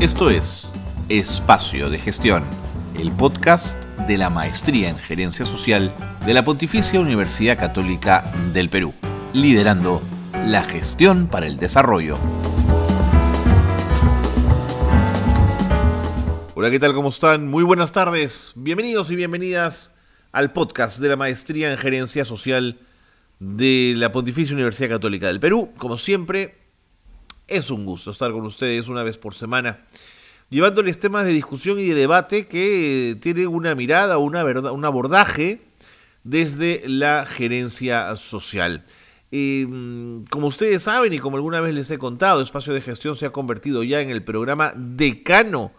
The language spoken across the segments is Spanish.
Esto es Espacio de Gestión, el podcast de la Maestría en Gerencia Social de la Pontificia Universidad Católica del Perú, liderando la gestión para el desarrollo. Hola, ¿qué tal? ¿Cómo están? Muy buenas tardes. Bienvenidos y bienvenidas al podcast de la Maestría en Gerencia Social de la Pontificia Universidad Católica del Perú. Como siempre, es un gusto estar con ustedes una vez por semana, llevándoles temas de discusión y de debate que tienen una mirada, una verdad, un abordaje desde la gerencia social. Mm, como ustedes saben y como alguna vez les he contado, Espacio de Gestión se ha convertido ya en el programa decano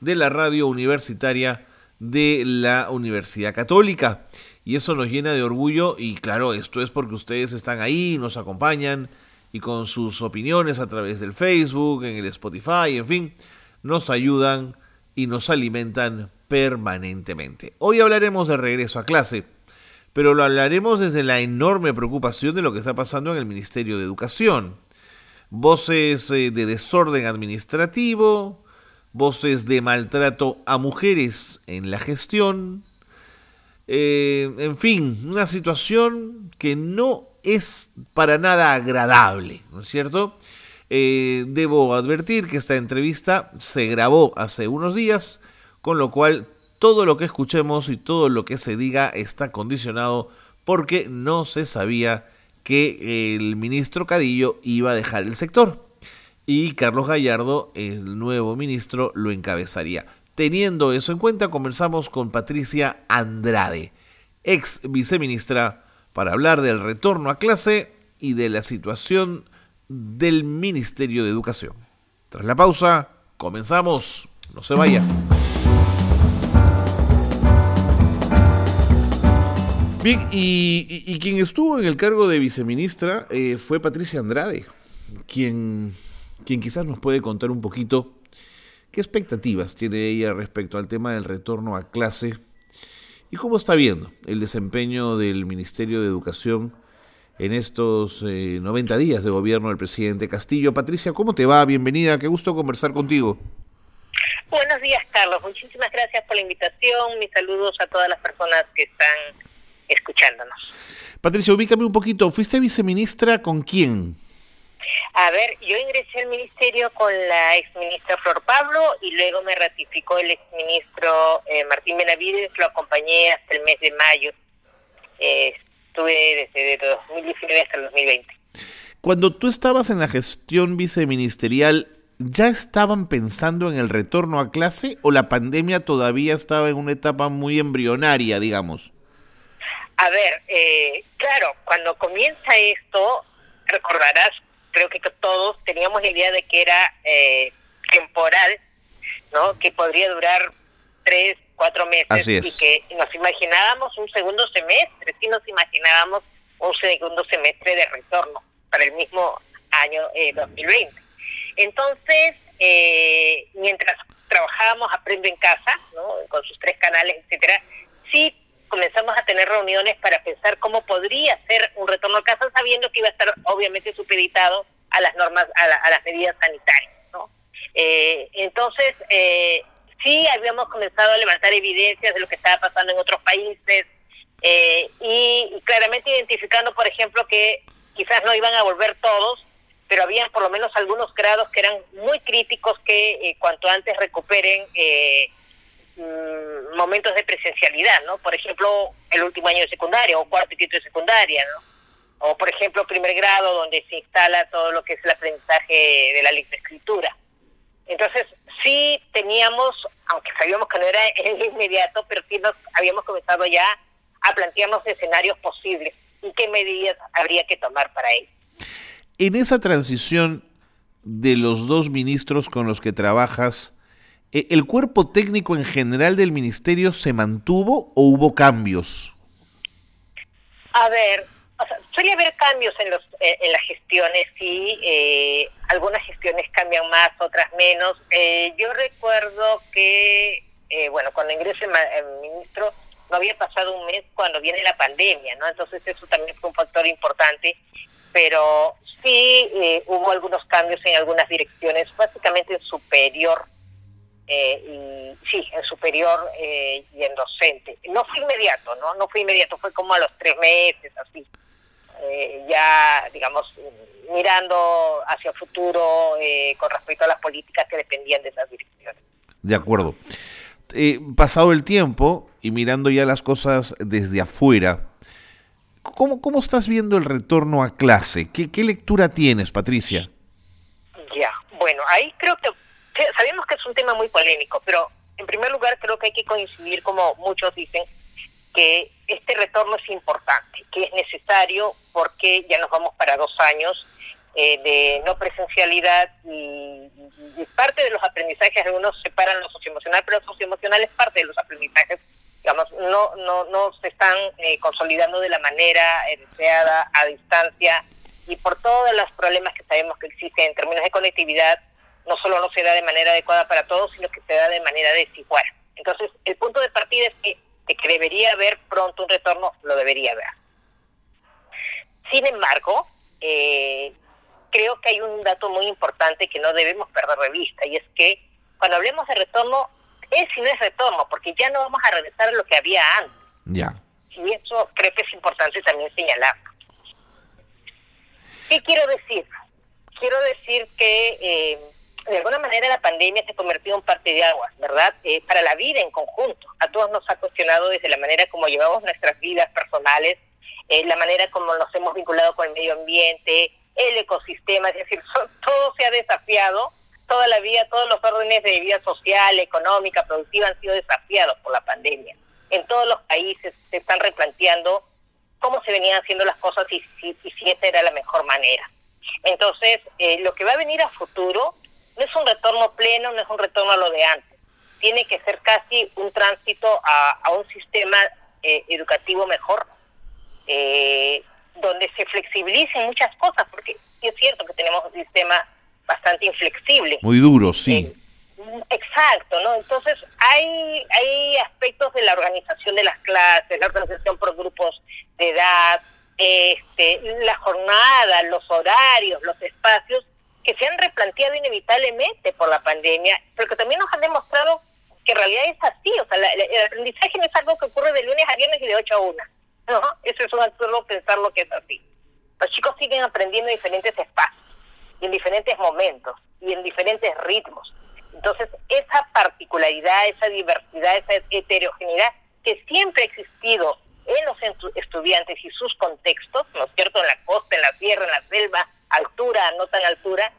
de la radio universitaria de la Universidad Católica. Y eso nos llena de orgullo y claro, esto es porque ustedes están ahí, nos acompañan, y con sus opiniones a través del Facebook, en el Spotify, en fin, nos ayudan y nos alimentan permanentemente. Hoy hablaremos de regreso a clase, pero lo hablaremos desde la enorme preocupación de lo que está pasando en el Ministerio de Educación. Voces eh, de desorden administrativo, voces de maltrato a mujeres en la gestión, eh, en fin, una situación que no es para nada agradable, ¿no es cierto? Eh, debo advertir que esta entrevista se grabó hace unos días, con lo cual todo lo que escuchemos y todo lo que se diga está condicionado porque no se sabía que el ministro Cadillo iba a dejar el sector y Carlos Gallardo, el nuevo ministro, lo encabezaría. Teniendo eso en cuenta, comenzamos con Patricia Andrade, ex viceministra para hablar del retorno a clase y de la situación del Ministerio de Educación. Tras la pausa, comenzamos. No se vaya. Bien, y, quien estuvo en el cargo de viceministra eh, fue Patricia Andrade, quien, quien quizás nos puede contar un poquito qué expectativas tiene ella respecto al tema del retorno a clase ¿Y cómo está viendo el desempeño del Ministerio de Educación en estos 90 eh, días de gobierno del presidente Castillo? Patricia, ¿cómo te va? Bienvenida, qué gusto conversar contigo. Buenos días, Carlos. Muchísimas gracias por la invitación. Mis saludos a todas las personas que están escuchándonos. Patricia, ubícame un poquito. ¿Fuiste viceministra con quién? A ver, yo ingresé al ministerio con la exministra Flor Pablo y luego me ratificó el exministro eh, Martín Benavides, lo acompañé hasta el mes de mayo. Eh, estuve desde 2019 hasta el 2020. Cuando tú estabas en la gestión viceministerial, ¿ya estaban pensando en el retorno a clase o la pandemia todavía estaba en una etapa muy embrionaria, digamos? A ver, eh, claro, cuando comienza esto, recordarás creo que todos teníamos la idea de que era eh, temporal, ¿no? Que podría durar tres, cuatro meses y que nos imaginábamos un segundo semestre, sí nos imaginábamos un segundo semestre de retorno para el mismo año eh, 2020. Entonces, eh, mientras trabajábamos Aprendo en Casa, ¿no? con sus tres canales, etcétera, sí comenzamos a tener reuniones para pensar cómo podría ser un retorno a casa, sabiendo que iba a estar obviamente supeditado a las normas, a, las medidas sanitarias. ¿no? Eh, entonces, eh, sí habíamos comenzado a levantar evidencias de lo que estaba pasando en otros países eh, y, claramente identificando, por ejemplo, que quizás no iban a volver todos, pero había por lo menos algunos grados que eran muy críticos que cuanto antes recuperen Mm, momentos de presencialidad, ¿no? Por ejemplo, el último año de secundaria o cuarto y quinto de secundaria, ¿no? O, por ejemplo, primer grado, donde se instala todo lo que es el aprendizaje de la escritura. Entonces, sí teníamos, aunque sabíamos que no era en inmediato, pero sí nos habíamos comenzado ya a plantearnos escenarios posibles y qué medidas habría que tomar para ello. En esa transición de los dos ministros con los que trabajas, ¿El cuerpo técnico en general del ministerio se mantuvo o hubo cambios? A ver, suele haber cambios en, los, eh, en las gestiones, sí. Eh, algunas gestiones cambian más, otras menos. yo recuerdo que, bueno, cuando ingresé el ministro, no había pasado un mes cuando viene la pandemia, ¿no? Entonces eso también fue un factor importante, pero sí hubo algunos cambios en algunas direcciones, básicamente en superior eh, y sí, en superior y en docente. No fue inmediato, ¿no? No fue inmediato, fue como a los tres meses, así. ya, digamos, mirando hacia el futuro con respecto a las políticas que dependían de esas direcciones. De acuerdo. pasado el tiempo y mirando ya las cosas desde afuera, ¿Cómo, ¿Cómo estás viendo el retorno a clase? ¿Qué, qué lectura tienes, Patricia? Ya, bueno, ahí creo que sabemos que es un tema muy polémico, pero en primer lugar creo que hay que coincidir, como muchos dicen, que este retorno es importante, que es necesario porque ya nos vamos para dos años eh, de no presencialidad y, parte de los aprendizajes, algunos separan lo socioemocional, pero lo socioemocional es parte de los aprendizajes digamos, no, no, no se están eh, consolidando de la manera deseada a distancia y por todos los problemas que sabemos que existen en términos de conectividad, no solo no se da de manera adecuada para todos, sino que se da de manera desigual. Entonces, el punto de partida es que, de que debería haber pronto un retorno, lo debería haber. Sin embargo, eh, creo que hay un dato muy importante que no debemos perder de vista, y es que cuando hablemos de retorno, es y no es retorno, porque ya no vamos a regresar a lo que había antes. Ya. Y eso creo que es importante también señalar. ¿Qué quiero decir? Quiero decir que eh, de alguna manera la pandemia se convirtió en parte de agua, ¿verdad? Eh, para la vida en conjunto. A todos nos ha cuestionado desde la manera como llevamos nuestras vidas personales, eh, la manera como nos hemos vinculado con el medio ambiente, el ecosistema, es decir, todo se ha desafiado toda la vida, todos los órdenes de vida social, económica, productiva han sido desafiados por la pandemia. En todos los países se están replanteando cómo se venían haciendo las cosas y si, esta era la mejor manera. Entonces, eh, lo que va a venir a futuro no es un retorno pleno, no es un retorno a lo de antes. Tiene que ser casi un tránsito a, un sistema eh, educativo mejor, eh, donde se flexibilicen muchas cosas, porque sí es cierto que tenemos un sistema bastante inflexible. Muy duro, sí. Eh, exacto, ¿no? Entonces hay, hay aspectos de la organización de las clases, la organización por grupos de edad, este, la jornada, los horarios, los espacios, que se han replanteado inevitablemente por la pandemia, pero que también nos han demostrado que en realidad es así, o sea, el aprendizaje no es algo que ocurre de lunes a viernes y de 8 a 1, ¿no? Eso es un absurdo pensar lo que es así. Los chicos siguen aprendiendo en diferentes espacios en diferentes momentos y en diferentes ritmos. Entonces, esa particularidad, esa diversidad, esa heterogeneidad que siempre ha existido en los estudiantes y sus contextos, ¿no es cierto?, en la costa, en la tierra, en la selva, altura, no tan altura,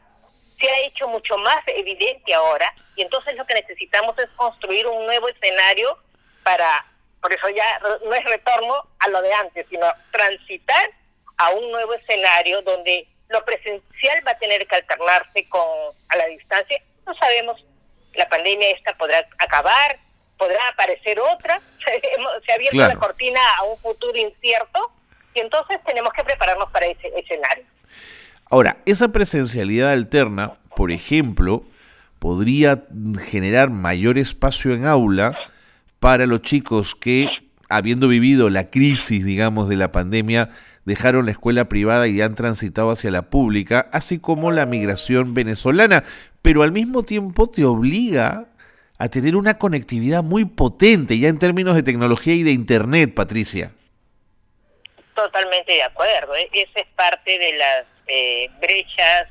se ha hecho mucho más evidente ahora y entonces lo que necesitamos es construir un nuevo escenario para, por eso ya no es retorno a lo de antes, sino transitar a un nuevo escenario donde lo presencial va a tener que alternarse con a la distancia. No sabemos, la pandemia esta podrá acabar, podrá aparecer otra, se ha abierto la cortina a un futuro incierto y entonces tenemos que prepararnos para ese escenario. Ahora, esa presencialidad alterna, por ejemplo, podría generar mayor espacio en aula para los chicos que, habiendo vivido la crisis, digamos, de la pandemia, dejaron la escuela privada y han transitado hacia la pública, así como la migración venezolana, pero al mismo tiempo te obliga a tener una conectividad muy potente ya en términos de tecnología y de Internet, Patricia. Totalmente de acuerdo. E-, esa es parte de las eh, brechas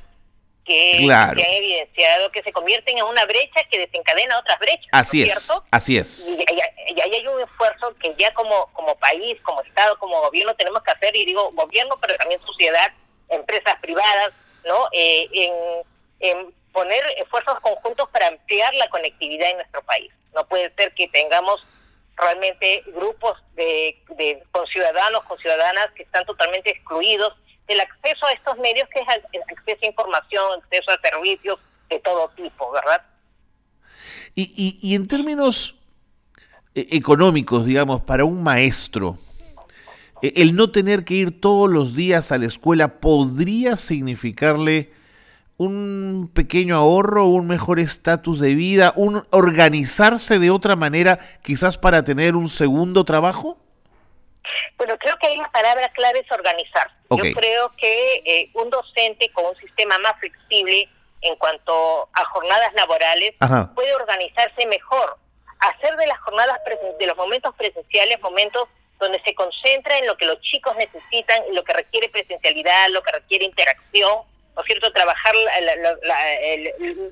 que han evidenciado que se convierten en una brecha que desencadena otras brechas. Así es, así es. Y, ahí hay un esfuerzo que ya como, como país, como Estado, como gobierno tenemos que hacer, y digo gobierno, pero también sociedad, empresas privadas, ¿no? Eh, en, en poner esfuerzos conjuntos para ampliar la conectividad en nuestro país. No puede ser que tengamos realmente grupos de, de con ciudadanos, con ciudadanas que están totalmente excluidos el acceso a estos medios, que es acceso a información, acceso a servicios de todo tipo, ¿verdad? Y, y, en términos eh, económicos, digamos, para un maestro, eh, el no tener que ir todos los días a la escuela podría significarle un pequeño ahorro, un mejor estatus de vida, un organizarse de otra manera, quizás para tener un segundo trabajo? Bueno, creo que hay una palabra clave es organizar. Yo creo que eh, un docente con un sistema más flexible en cuanto a jornadas laborales, puede organizarse mejor, hacer de las jornadas, de los momentos presenciales, momentos donde se concentra en lo que los chicos necesitan, lo que requiere presencialidad, lo que requiere interacción, ¿no es cierto? Trabajar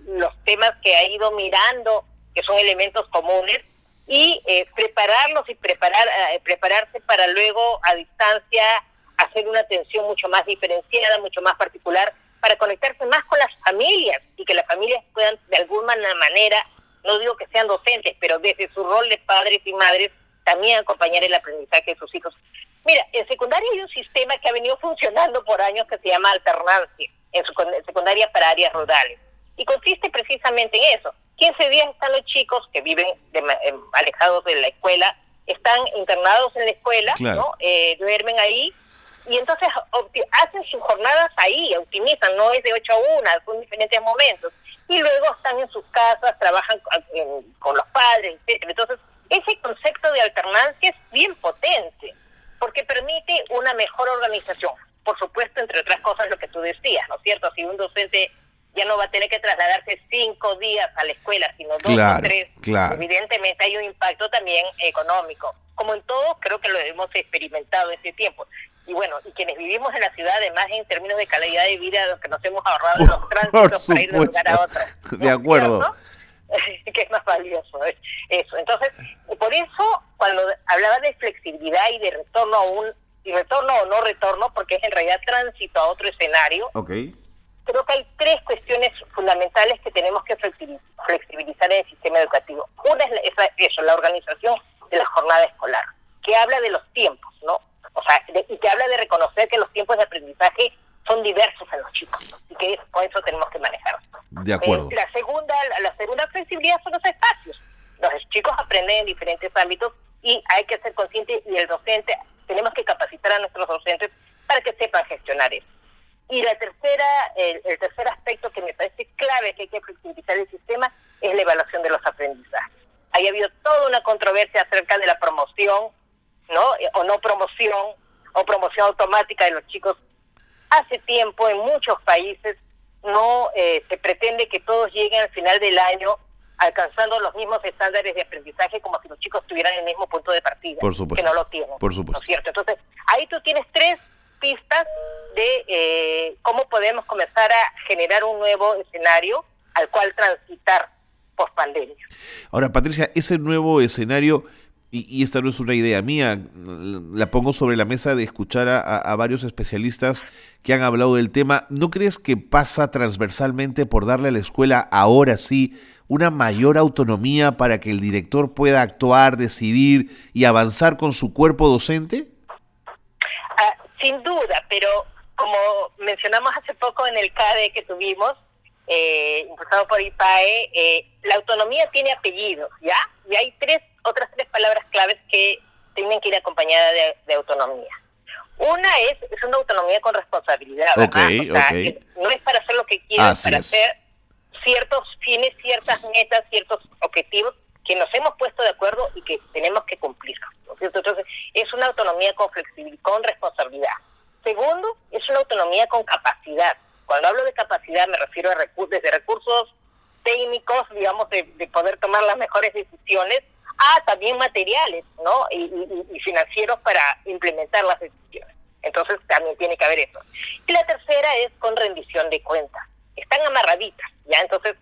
los temas que ha ido mirando, que son elementos comunes, y eh, prepararlos y preparar eh, prepararse para luego a distancia hacer una atención mucho más diferenciada, mucho más particular, para conectarse más con las familias y que las familias puedan de alguna manera, no digo que sean docentes, pero desde su rol de padres y madres, también acompañar el aprendizaje de sus hijos. Mira, en secundaria hay un sistema que ha venido funcionando por años que se llama alternancia, en, secundaria para áreas rurales. Y consiste precisamente en eso. 15 días están los chicos que viven alejados de la escuela, están internados en la escuela, ¿no? Eh, duermen ahí y entonces hacen sus jornadas ahí, optimizan, no es de 8 a 1, son diferentes momentos. Y luego están en sus casas, trabajan con los padres, etc. Entonces, ese concepto de alternancia es bien potente, porque permite una mejor organización. Por supuesto, entre otras cosas, lo que tú decías, ¿no es cierto? Si un docente ya no va a tener que trasladarse cinco días a la escuela, sino dos o tres, evidentemente hay un impacto también económico. Como en todo, creo que lo hemos experimentado en este tiempo. Y bueno, y quienes vivimos en la ciudad, además en términos de calidad de vida, los que nos hemos ahorrado en los tránsitos para ir de un lugar a otro. De acuerdo. que es más valioso eso. Entonces, por eso, cuando hablaba de flexibilidad y de retorno a un, y retorno o no retorno, porque es en realidad tránsito a otro escenario, okay creo que hay tres cuestiones fundamentales que tenemos que flexibilizar en el sistema educativo. Una es, eso, la organización de la jornada escolar, que habla de los tiempos, ¿no? O sea, y que habla de reconocer que los tiempos de aprendizaje son diversos en los chicos y que por eso tenemos que. De acuerdo. Eh, la segunda, la segunda flexibilidad son los espacios. Los chicos aprenden en diferentes ámbitos y hay que ser conscientes y el docente, tenemos que capacitar a nuestros docentes para que sepan gestionar eso. Y la tercera, el, tercer aspecto que me parece clave que hay que flexibilizar el sistema es la evaluación de los aprendizajes. Hay habido toda una controversia acerca de la promoción, ¿no? Eh, o no promoción, o promoción automática de los chicos. Hace tiempo en muchos países no eh, se pretende que todos lleguen al final del año alcanzando los mismos estándares de aprendizaje como si los chicos tuvieran el mismo punto de partida. Por supuesto. Que no lo tienen. Por supuesto. ¿no es cierto? Entonces, ahí tú tienes tres pistas de eh, cómo podemos comenzar a generar un nuevo escenario al cual transitar post pandemia. Ahora, Patricia, ese nuevo escenario, y, esta no es una idea mía, la pongo sobre la mesa de escuchar a, varios especialistas que han hablado del tema, ¿no crees que pasa transversalmente por darle a la escuela ahora sí una mayor autonomía para que el director pueda actuar, decidir y avanzar con su cuerpo docente? Sin duda, pero como mencionamos hace poco en el CADE que tuvimos, eh, impulsado por IPAE, eh, la autonomía tiene apellidos, ¿ya? Y hay tres otras tres palabras claves que tienen que ir acompañadas de, autonomía. Una es, es una autonomía con responsabilidad, ¿verdad? no es para hacer lo que quieras, para hacer ciertos fines, ciertas metas, ciertos objetivos que nos hemos puesto de acuerdo y que tenemos que cumplir. Entonces, es una autonomía con flexibilidad, con responsabilidad. Segundo, es una autonomía con capacidad. Cuando hablo de capacidad me refiero a recursos, desde recursos técnicos, digamos, de, poder tomar las mejores decisiones, a también materiales, ¿no? Y, y, financieros para implementar las decisiones. Entonces también tiene que haber eso. Y la tercera es con rendición de cuentas. Están amarraditas, ¿ya? Entonces,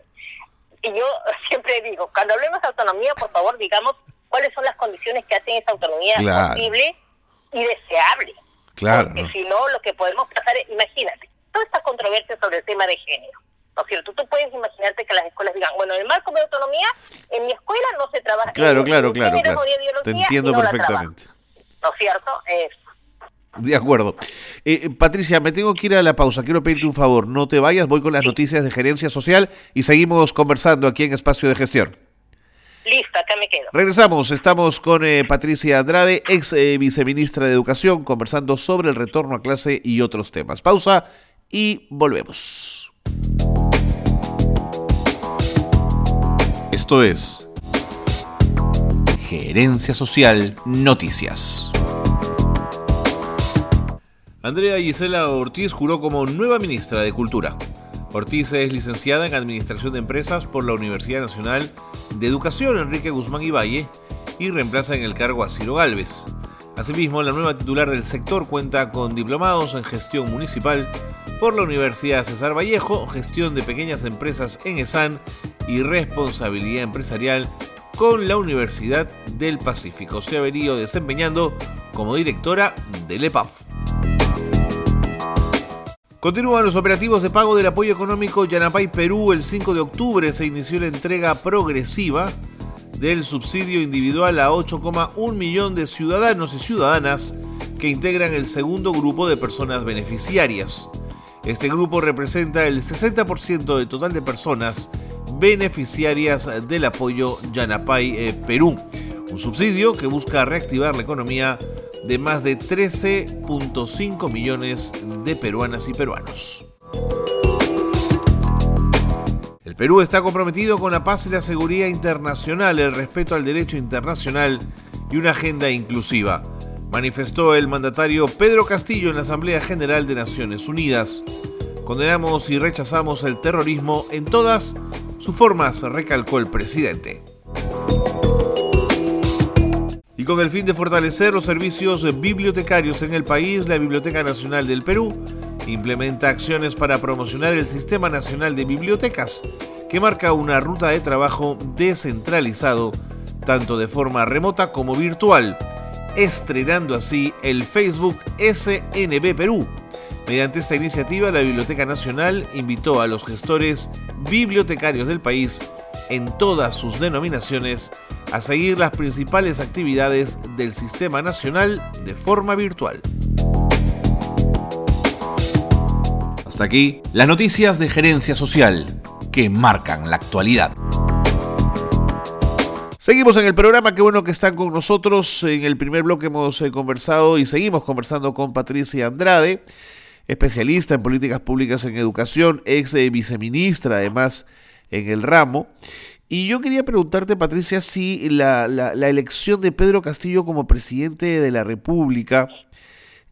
y yo siempre digo, cuando hablemos de autonomía, por favor, digamos cuáles son las condiciones que hacen esa autonomía posible y deseable. Claro. Porque si no, lo que podemos pasar es, imagínate, toda esta controversia sobre el tema de género. ¿No es cierto? Tú puedes imaginarte que las escuelas digan, bueno, en el marco de autonomía, en mi escuela no se trabaja. Claro, claro, claro. Te entiendo perfectamente. ¿No es cierto? De acuerdo. Eh, Patricia, me tengo que ir a la pausa. Quiero pedirte un favor. No te vayas, voy con las noticias de gerencia social y seguimos conversando aquí en Espacio de Gestión. Listo, acá me quedo. Regresamos, estamos con eh, Patricia Andrade, ex eh, viceministra de Educación, conversando sobre el retorno a clase y otros temas. Pausa y volvemos. Esto es Gerencia Social Noticias. Andrea Gisela Ortiz juró como nueva ministra de Cultura. Ortiz es licenciada en Administración de Empresas por la Universidad Nacional de Educación Enrique Guzmán y Valle y reemplaza en el cargo a Ciro Galvez. Asimismo, la nueva titular del sector cuenta con diplomados en gestión municipal por la Universidad César Vallejo, gestión de pequeñas empresas en ESAN y responsabilidad empresarial con la Universidad del Pacífico. Se ha venido desempeñando como directora del EPAF. Continúan los operativos de pago del apoyo económico Yanapay Perú. El 5 de octubre se inició la entrega progresiva del subsidio individual a 8,1 millón de ciudadanos y ciudadanas que integran el segundo grupo de personas beneficiarias. Este grupo representa el 60% del total de personas beneficiarias del apoyo Yanapay eh, Perú, un subsidio que busca reactivar la economía de más de 13.5 millones de peruanas y peruanos. El Perú está comprometido con la paz y la seguridad internacional, el respeto al derecho internacional y una agenda inclusiva, manifestó el mandatario Pedro Castillo en la Asamblea General de Naciones Unidas. Condenamos y rechazamos el terrorismo en todas sus formas, recalcó el presidente. Y con el fin de fortalecer los servicios bibliotecarios en el país, la Biblioteca Nacional del Perú implementa acciones para promocionar el Sistema Nacional de Bibliotecas, que marca una ruta de trabajo descentralizado, tanto de forma remota como virtual, estrenando así el Facebook SNB Perú. Mediante esta iniciativa, la Biblioteca Nacional invitó a los gestores bibliotecarios del país en todas sus denominaciones a seguir las principales actividades del Sistema Nacional de forma virtual. Hasta aquí las noticias de gerencia social que marcan la actualidad. Seguimos en el programa, qué bueno que están con nosotros. En el primer bloque hemos eh, conversado y seguimos conversando con Patricia Andrade, especialista en políticas públicas en educación, ex eh, viceministra además en el ramo. Y yo quería preguntarte, Patricia, si la, elección de Pedro Castillo como presidente de la República,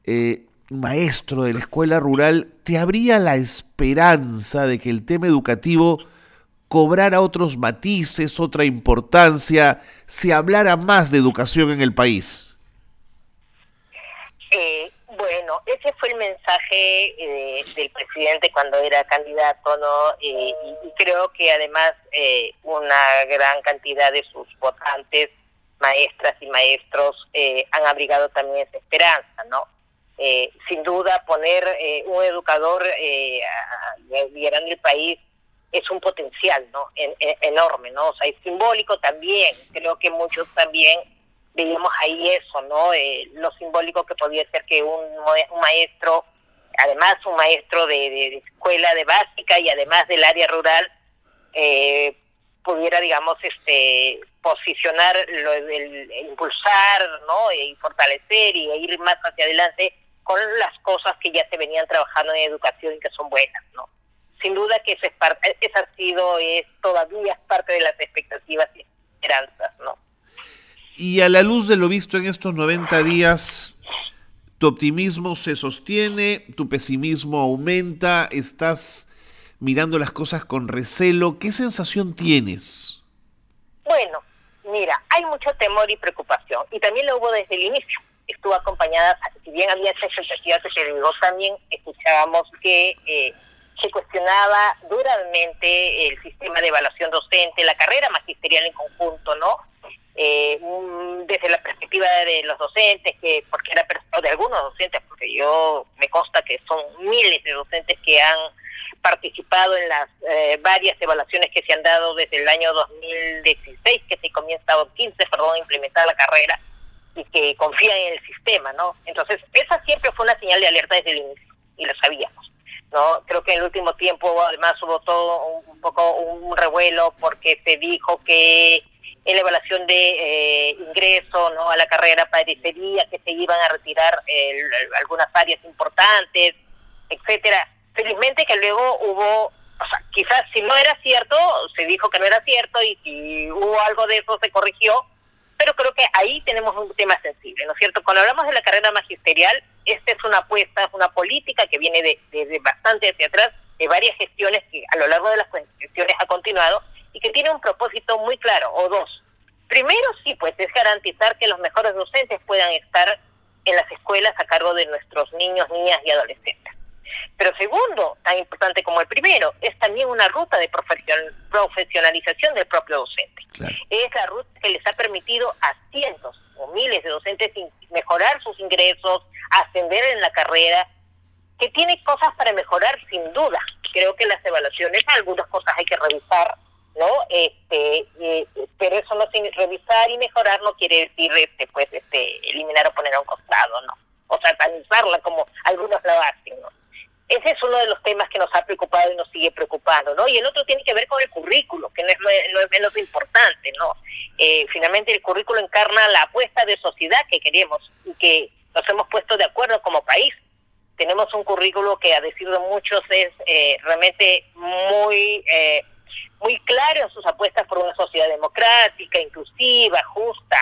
eh, maestro de la escuela rural, ¿te habría la esperanza de que el tema educativo cobrara otros matices, otra importancia, se hablara más de educación en el país? Eh, bueno, ese fue el mensaje eh, del presidente cuando era candidato, ¿no? Eh, y, creo que además eh, una gran cantidad de sus votantes, maestras y maestros, han abrigado también esa esperanza, ¿no? sin duda, poner un educador liderando el país es un potencial, ¿no? enorme, ¿no? O sea, es simbólico también. Creo que muchos también veíamos ahí eso, ¿no? Eh, lo simbólico que podía ser que un, maestro, además un maestro de, escuela de básica y además del área rural, eh, pudiera, digamos, este posicionar, lo, el, impulsar, ¿no? Y fortalecer y ir más hacia adelante con las cosas que ya se venían trabajando en educación y que son buenas, ¿no? Sin duda que esa, es parte, esa ha sido, es todavía parte de las expectativas y esperanzas, ¿no? Y a la luz de lo visto en estos 90 días, ¿tu optimismo se sostiene? ¿Tu pesimismo aumenta? ¿Estás mirando las cosas con recelo? ¿Qué sensación tienes? Bueno, mira, hay mucho temor y preocupación. Y también lo hubo desde el inicio. Estuvo acompañada, si bien había esa expectativa que se digo, también escuchábamos que eh, se cuestionaba duramente el sistema de evaluación docente, la carrera magisterial en conjunto, ¿no? Eh, desde la perspectiva de los docentes, que porque era de algunos docentes, porque yo me consta que son miles de docentes que han participado en las eh, varias evaluaciones que se han dado desde el año 2016, que se comienza, o 15, perdón, a implementar la carrera y que confían en el sistema, ¿no? Entonces, esa siempre fue una señal de alerta desde el inicio y lo sabíamos. ¿no? Creo que en el último tiempo además hubo todo un poco un revuelo porque se dijo que en la evaluación de eh, ingreso no a la carrera parecería que se iban a retirar algunas áreas importantes, etcétera. Felizmente que luego hubo, o sea, quizás si no era cierto, se dijo que no era cierto y si hubo algo de eso se corrigió, pero creo que ahí tenemos un tema sensible, ¿no es cierto? Cuando hablamos de la carrera magisterial, esta es una apuesta, es una política que viene de, desde bastante hacia atrás de varias gestiones que a lo largo de las gestiones ha continuado y que tiene un propósito muy claro, o dos. Primero, sí, pues es garantizar que los mejores docentes puedan estar en las escuelas a cargo de nuestros niños, niñas y adolescentes. Pero segundo, tan importante como el primero, es también una ruta de profesionalización del propio docente. Es la ruta que les ha permitido a cientos o miles de docentes mejorar sus ingresos, ascender en la carrera, que tiene cosas para mejorar sin duda. Creo que las evaluaciones, algunas cosas hay que revisar, ¿no? Este, pero eso no sin revisar y mejorar no quiere decir este pues este eliminar o poner a un costado, ¿no? O satanizarla como algunos lo hacen, ¿no? Ese es uno de los temas que nos ha preocupado y nos sigue preocupando, ¿no? Y el otro tiene que ver con el currículo, que no es, no menos importante, ¿no? Eh, finalmente el currículo encarna la apuesta de sociedad que queremos y que nos hemos puesto de acuerdo como país. Tenemos un currículo que a decir de muchos es eh, realmente muy... Eh, muy claro en sus apuestas por una sociedad democrática, inclusiva, justa,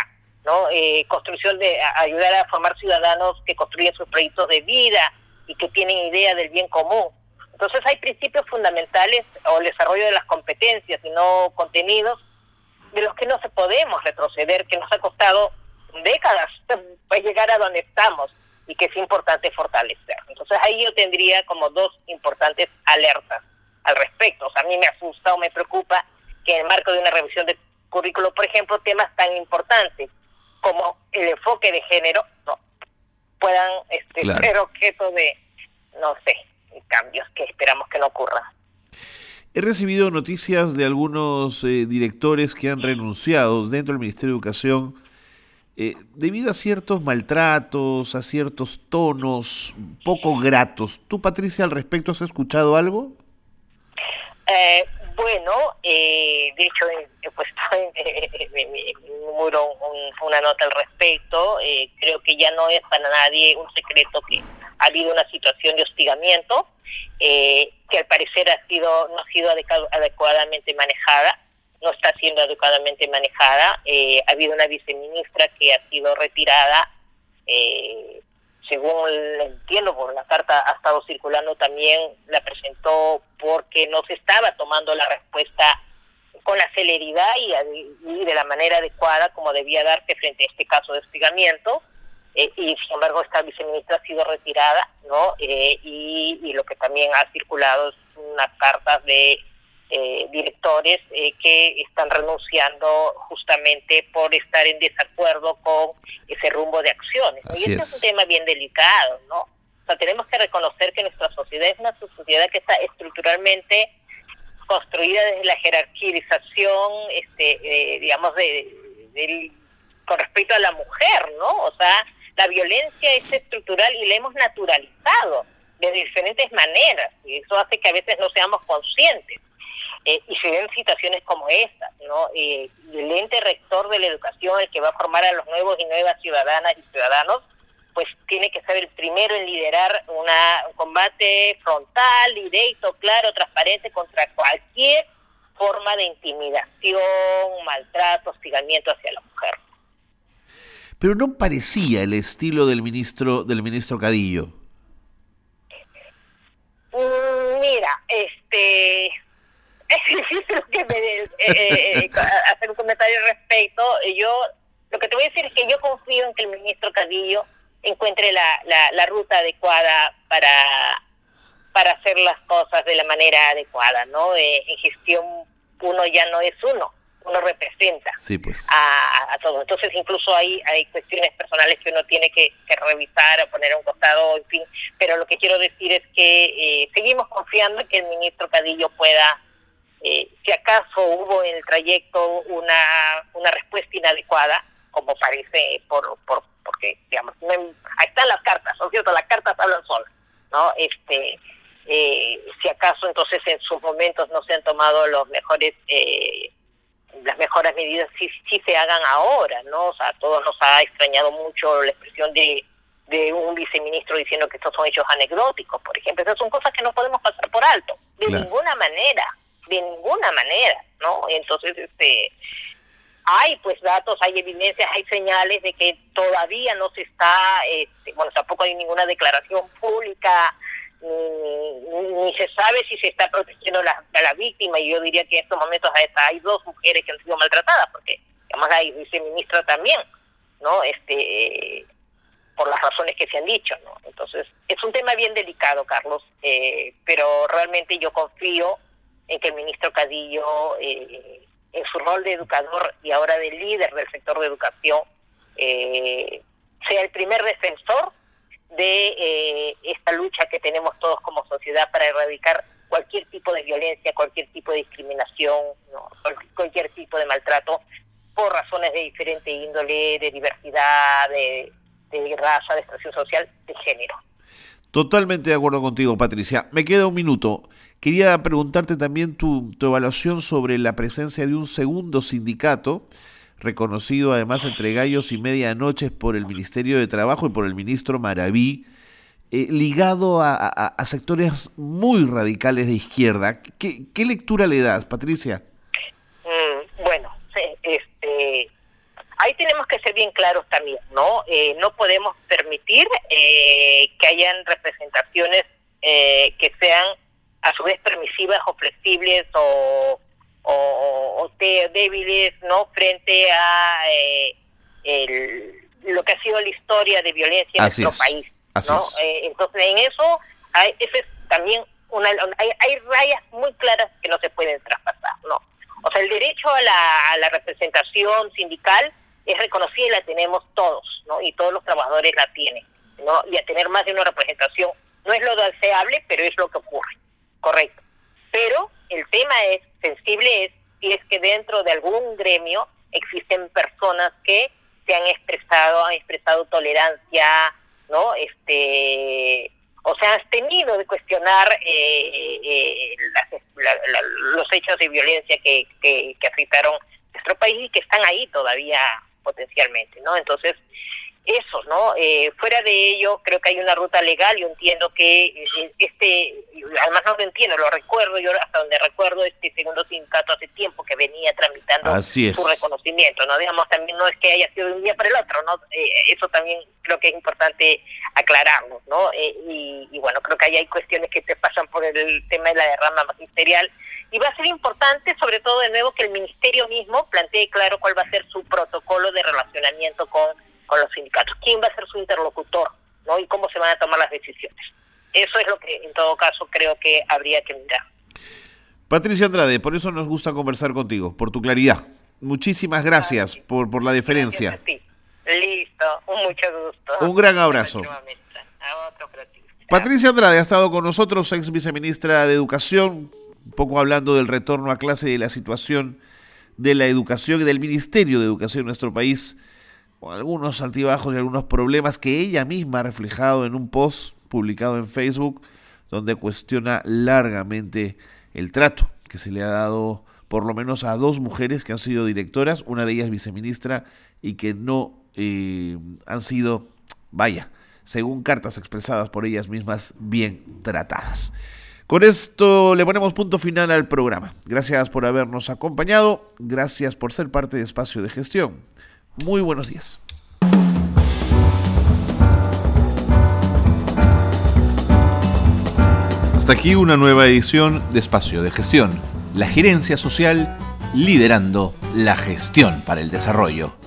¿no? construcción de ayudar a formar ciudadanos que construyen sus proyectos de vida, y que tienen idea del bien común. Entonces hay principios fundamentales o el desarrollo de las competencias y no contenidos de los que no se podemos retroceder, que nos ha costado décadas pues, llegar a donde estamos y que es importante fortalecer. Entonces ahí yo tendría como dos importantes alertas al respecto. O sea, a mí me asusta o me preocupa que en el marco de una revisión de currículo, por ejemplo, temas tan importantes como el enfoque de género, no, puedan este, ser objeto de, no sé, cambios que esperamos que no ocurran. He recibido noticias de algunos eh, directores que han renunciado dentro del Ministerio de Educación eh, debido a ciertos maltratos, a ciertos tonos poco gratos. ¿Tú, Patricia, al respecto has escuchado algo? Eh, bueno, eh, de hecho he puesto en, mi, muro una nota al respecto. Eh, creo que ya no es para nadie un secreto que ha habido una situación de hostigamiento eh, que al parecer ha sido no ha sido adecuadamente manejada, no está siendo adecuadamente manejada. Eh, ha habido una viceministra que ha sido retirada. Según entiendo por la carta ha estado circulando también, la presentó porque no se estaba tomando la respuesta con la celeridad y, de la manera adecuada como debía darse frente a este caso de hostigamiento. Eh, y sin embargo esta viceministra ha sido retirada, ¿no? Eh, y, y, lo que también ha circulado es unas cartas de eh, directores eh, que están renunciando justamente por estar en desacuerdo con ese rumbo de acciones. Y este es. un tema bien delicado, ¿no? O sea, tenemos que reconocer que nuestra sociedad es una sociedad que está estructuralmente construida desde la jerarquización, este, eh, digamos, de, con respecto a la mujer, ¿no? O sea, la violencia es estructural y la hemos naturalizado de diferentes maneras y eso hace que a veces no seamos conscientes. Eh, y se ven situaciones como esta, ¿no? Eh, el ente rector de la educación, el que va a formar a los nuevos y nuevas ciudadanas y ciudadanos, pues tiene que ser el primero en liderar una, un combate frontal, directo, claro, transparente contra cualquier forma de intimidación, maltrato, hostigamiento hacia la mujer. Pero no parecía el estilo del ministro del ministro Cadillo. Mm, mira, este es difícil que me, eh, eh, eh, hacer un comentario al respecto. Yo lo que te voy a decir es que yo confío en que el ministro Cadillo encuentre la, la, ruta adecuada para para hacer las cosas de la manera adecuada, ¿no? en gestión uno ya no es uno, uno representa pues. a, a todos. Entonces incluso hay, hay cuestiones personales que uno tiene que, revisar o poner a un costado, en fin. Pero lo que quiero decir es que seguimos confiando en que el ministro Cadillo pueda eh, si acaso hubo en el trayecto una, una respuesta inadecuada, como parece, por, por porque, digamos, ahí están las cartas, ¿no es cierto? Las cartas hablan solas, ¿no? Este, eh, si acaso entonces en sus momentos no se han tomado los mejores eh, las mejores medidas sí, sí se hagan ahora, ¿no? O sea, a todos nos ha extrañado mucho la expresión de, de un viceministro diciendo que estos son hechos anecdóticos, por ejemplo. Esas son cosas que no podemos pasar por alto, de ninguna manera de ninguna manera, ¿no? Entonces, este, hay pues datos, hay evidencias, hay señales de que todavía no se está, este, bueno, tampoco hay ninguna declaración pública ni, se sabe si se está protegiendo a la, víctima y yo diría que en estos momentos hay dos mujeres que han sido maltratadas porque además la viceministra también, ¿no? Este por las razones que se han dicho, ¿no? Entonces, es un tema bien delicado, Carlos, eh, pero realmente yo confío en que el ministro Cadillo, eh, en su rol de educador y ahora de líder del sector de educación, eh, sea el primer defensor de esta lucha que tenemos todos como sociedad para erradicar cualquier tipo de violencia, cualquier tipo de discriminación, cualquier tipo de maltrato por razones de diferente índole, de diversidad, de, de raza, de expresión social, de género. Totalmente de acuerdo contigo, Patricia. Me queda un minuto. Quería preguntarte también tu, tu evaluación sobre la presencia de un segundo sindicato, reconocido además entre gallos y medianoches por el Ministerio de Trabajo y por el ministro Maraví, eh, ligado a, sectores muy radicales de izquierda. ¿Qué, qué lectura le das, Patricia? Mm, bueno, este, ahí tenemos que ser bien claros también, ¿no? Eh, no podemos permitir eh, que hayan representaciones eh, que sean a su vez permisivas o flexibles o, o, débiles, ¿no? Frente a lo que ha sido la historia de violencia en nuestro país, ¿no? entonces, en eso hay, ese es también una, hay, hay rayas muy claras que no se pueden traspasar, ¿no? O sea, el derecho a la, a la representación sindical es reconocida y la tenemos todos, ¿no? Y todos los trabajadores la tienen, ¿no? Y a tener más de una representación no es lo deseable, pero es lo que ocurre, correcto. Pero el tema es sensible es si es que dentro de algún gremio existen personas que se han expresado, han expresado tolerancia, ¿no? Este o se han tenido de cuestionar eh, eh, los hechos de violencia que, que, que afectaron nuestro país y que están ahí todavía potencialmente, ¿no? Entonces, eso, ¿no? Eh, fuera de ello, creo que hay una ruta legal. Yo entiendo que eh, este, además no lo entiendo, lo recuerdo, yo hasta donde recuerdo este segundo sindicato hace tiempo que venía tramitando su reconocimiento, ¿no? Digamos, también no es que haya sido de un día para el otro, ¿no? Eh, eso también creo que es importante aclararlo, ¿no? y, y, bueno, creo que ahí hay cuestiones que te pasan por el tema de la derrama magisterial y va a ser importante, sobre todo de nuevo, que el ministerio mismo plantee claro cuál va a ser su protocolo de relacionamiento con, con los sindicatos, quién va a ser su interlocutor, ¿no? Y cómo se van a tomar las decisiones. Eso es lo que, en todo caso, creo que habría que mirar. Patricia Andrade, por eso nos gusta conversar contigo, por tu claridad. Muchísimas gracias por, por la diferencia. Listo, un mucho gusto. Un gran abrazo. Patricia Andrade ha estado con nosotros, ex viceministra de Educación, un poco hablando del retorno a clase y de la situación de la educación y del Ministerio de Educación en nuestro país, con algunos altibajos y algunos problemas que ella misma ha reflejado en un post publicado en Facebook, donde cuestiona largamente el trato que se le ha dado por lo menos a dos mujeres que han sido directoras, una de ellas viceministra, y que no eh, han sido, vaya, según cartas expresadas por ellas mismas, bien tratadas. Con esto le ponemos punto final al programa. Gracias por habernos acompañado, gracias por ser parte de Espacio de Gestión. Muy buenos días. Hasta aquí una nueva edición de Espacio de Gestión, la gerencia social liderando la gestión para el desarrollo.